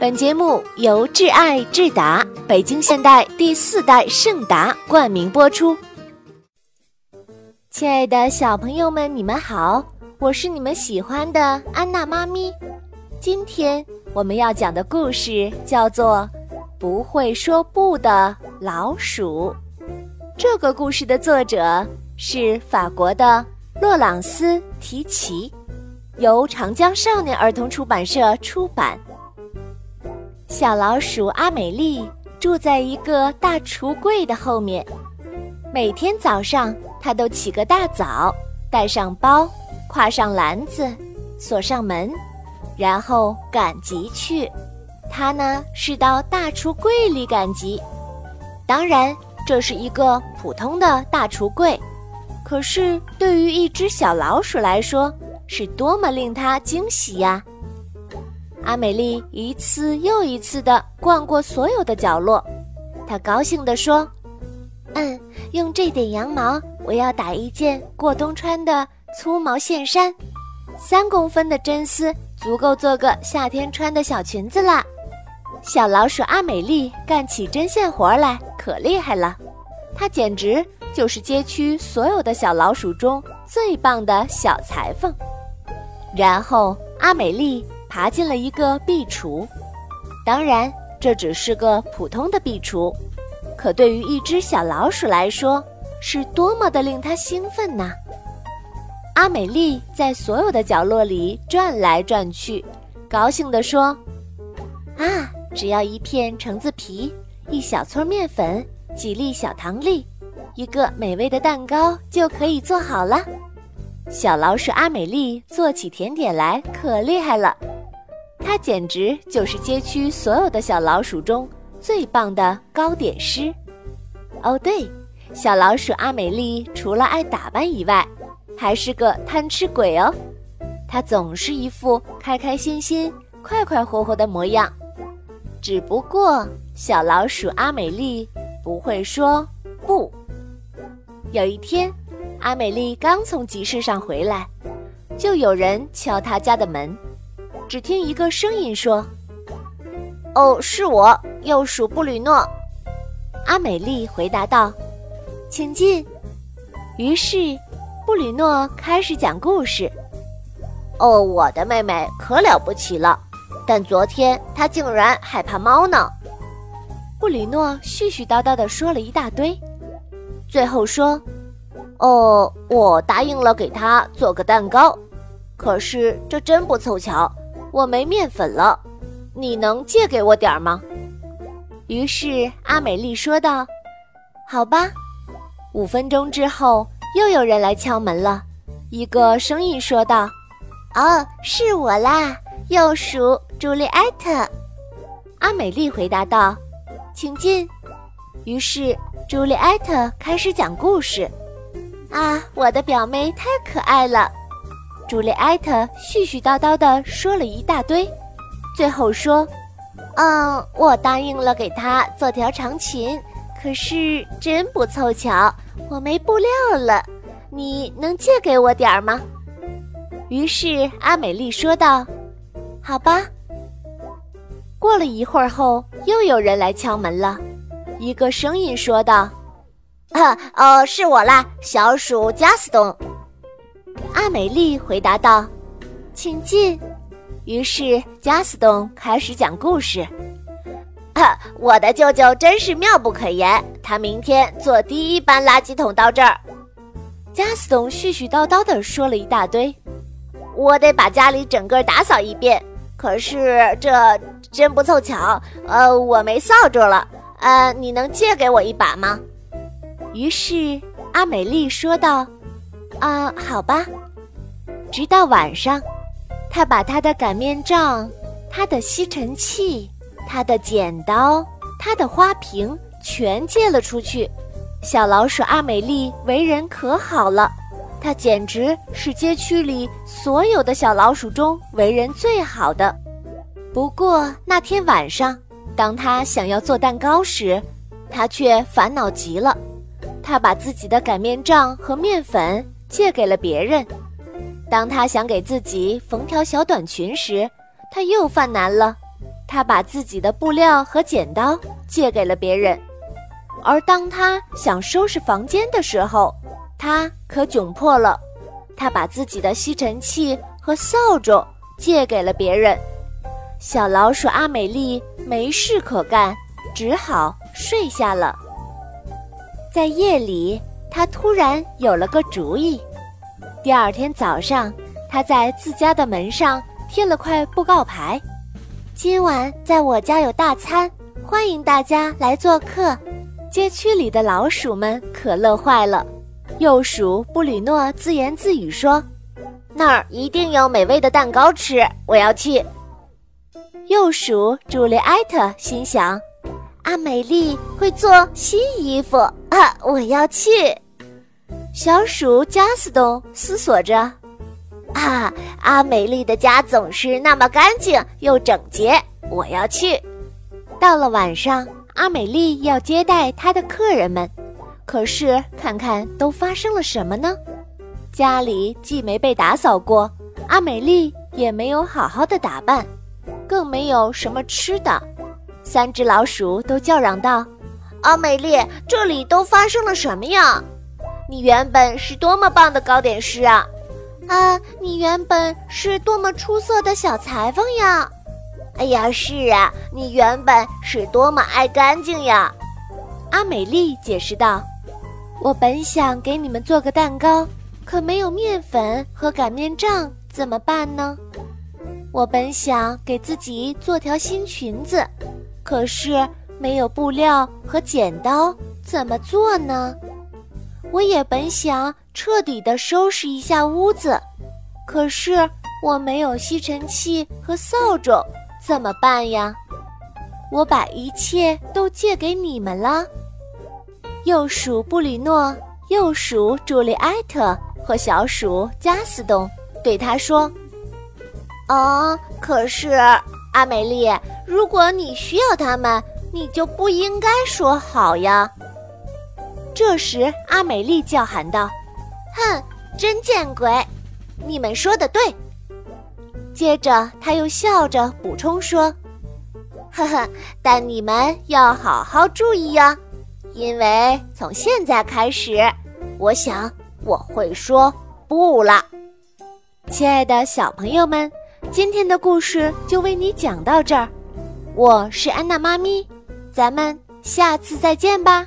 本节目由挚爱智达北京现代第四代圣达冠名播出。亲爱的小朋友们，你们好，我是你们喜欢的安娜妈咪。今天我们要讲的故事叫做《不会说不的老鼠》。这个故事的作者是法国的洛朗斯·提奇，由长江少年儿童出版社出版。小老鼠阿美丽住在一个大橱柜的后面，每天早上，它都起个大早，带上包，挎上篮子，锁上门，然后赶集去。它呢是到大橱柜里赶集，当然。这是一个普通的大橱柜，可是对于一只小老鼠来说，是多么令它惊喜呀！阿美丽一次又一次地逛过所有的角落，她高兴地说：“嗯，用这点羊毛，我要打一件过冬穿的粗毛线衫，三公分的真丝足够做个夏天穿的小裙子啦。”小老鼠阿美丽干起针线活来可厉害了，她简直就是街区所有的小老鼠中最棒的小裁缝。然后阿美丽爬进了一个壁橱，当然这只是个普通的壁橱，可对于一只小老鼠来说，是多么的令它兴奋呐！阿美丽在所有的角落里转来转去，高兴地说：“啊！”只要一片橙子皮，一小撮面粉，几粒小糖粒，一个美味的蛋糕就可以做好了。小老鼠阿美丽做起甜点来可厉害了，她简直就是街区所有的小老鼠中最棒的糕点师。哦，对，小老鼠阿美丽除了爱打扮以外，还是个贪吃鬼哦。她总是一副开开心心、快快活活的模样。只不过，小老鼠阿美丽不会说不。有一天，阿美丽刚从集市上回来，就有人敲她家的门。只听一个声音说：“哦，是我，幼鼠布吕诺。”阿美丽回答道：“请进。”于是，布吕诺开始讲故事。“哦，我的妹妹可了不起了。”但昨天她竟然害怕猫呢，布里诺絮絮叨叨地说了一大堆，最后说：“哦，我答应了给她做个蛋糕，可是这真不凑巧，我没面粉了，你能借给我点儿吗？”于是阿美丽说道：“好吧。”五分钟之后，又有人来敲门了，一个声音说道：“哦，是我啦，幼鼠。”朱丽埃特，阿美丽回答道：“请进。”于是朱丽埃特开始讲故事。啊，我的表妹太可爱了！朱丽埃特絮絮叨叨地说了一大堆，最后说：“嗯，我答应了给她做条长裙，可是真不凑巧，我没布料了。你能借给我点儿吗？”于是阿美丽说道：“好吧。”过了一会儿后，又有人来敲门了。一个声音说道：“啊，哦，是我啦，小鼠加斯东。”阿美丽回答道：“请进。”于是加斯东开始讲故事：“，我的舅舅真是妙不可言，他明天坐第一班垃圾桶到这儿。”加斯东絮絮叨叨地说了一大堆：“我得把家里整个打扫一遍。”可是这真不凑巧，呃，我没扫帚了，呃，你能借给我一把吗？于是阿美丽说道：“啊，好吧。”直到晚上，他把他的擀面杖、他的吸尘器、他的剪刀、他的花瓶全借了出去。小老鼠阿美丽为人可好了。她简直是街区里所有的小老鼠中为人最好的。不过那天晚上，当她想要做蛋糕时，她却烦恼极了。她把自己的擀面杖和面粉借给了别人。当他想给自己缝条小短裙时，他又犯难了。他把自己的布料和剪刀借给了别人，而当他想收拾房间的时候，他可窘迫了。他把自己的吸尘器和扫帚借给了别人。小老鼠阿美丽没事可干，只好睡下了。在夜里，他突然有了个主意。第二天早上，他在自家的门上贴了块布告牌。今晚在我家有大餐，欢迎大家来做客。街区里的老鼠们可乐坏了。幼鼠布里诺自言自语说：“那儿一定有美味的蛋糕吃，我要去。”幼鼠朱莉埃特心想：“阿美丽会做新衣服啊，我要去。”小鼠加斯东思索着。啊，阿美丽的家总是那么干净又整洁，我要去。到了晚上，阿美丽要接待她的客人们，可是看看都发生了什么呢？家里既没被打扫过，阿美丽也没有好好的打扮，更没有什么吃的。三只老鼠都叫嚷道：“阿美丽，这里都发生了什么呀？你原本是多么棒的糕点师啊！”啊，你原本是多么出色的小裁缝呀！哎呀，是啊，你原本是多么爱干净呀！阿美丽解释道：“我本想给你们做个蛋糕，可没有面粉和擀面杖，怎么办呢？我本想给自己做条新裙子，可是没有布料和剪刀，怎么做呢？我也本想……”彻底的收拾一下屋子，可是我没有吸尘器和扫帚，怎么办呀？我把一切都借给你们了。幼鼠布里诺、幼鼠朱莉埃特和小鼠加斯东对他说：“啊，可是阿美丽，如果你需要他们，你就不应该说好呀。”这时，阿美丽叫喊道。哼，真见鬼！你们说的对。接着他又笑着补充说：“呵呵，但你们要好好注意呀，因为从现在开始，我想我会说不了。”亲爱的小朋友们，今天的故事就为你讲到这儿。我是安娜妈咪，咱们下次再见吧。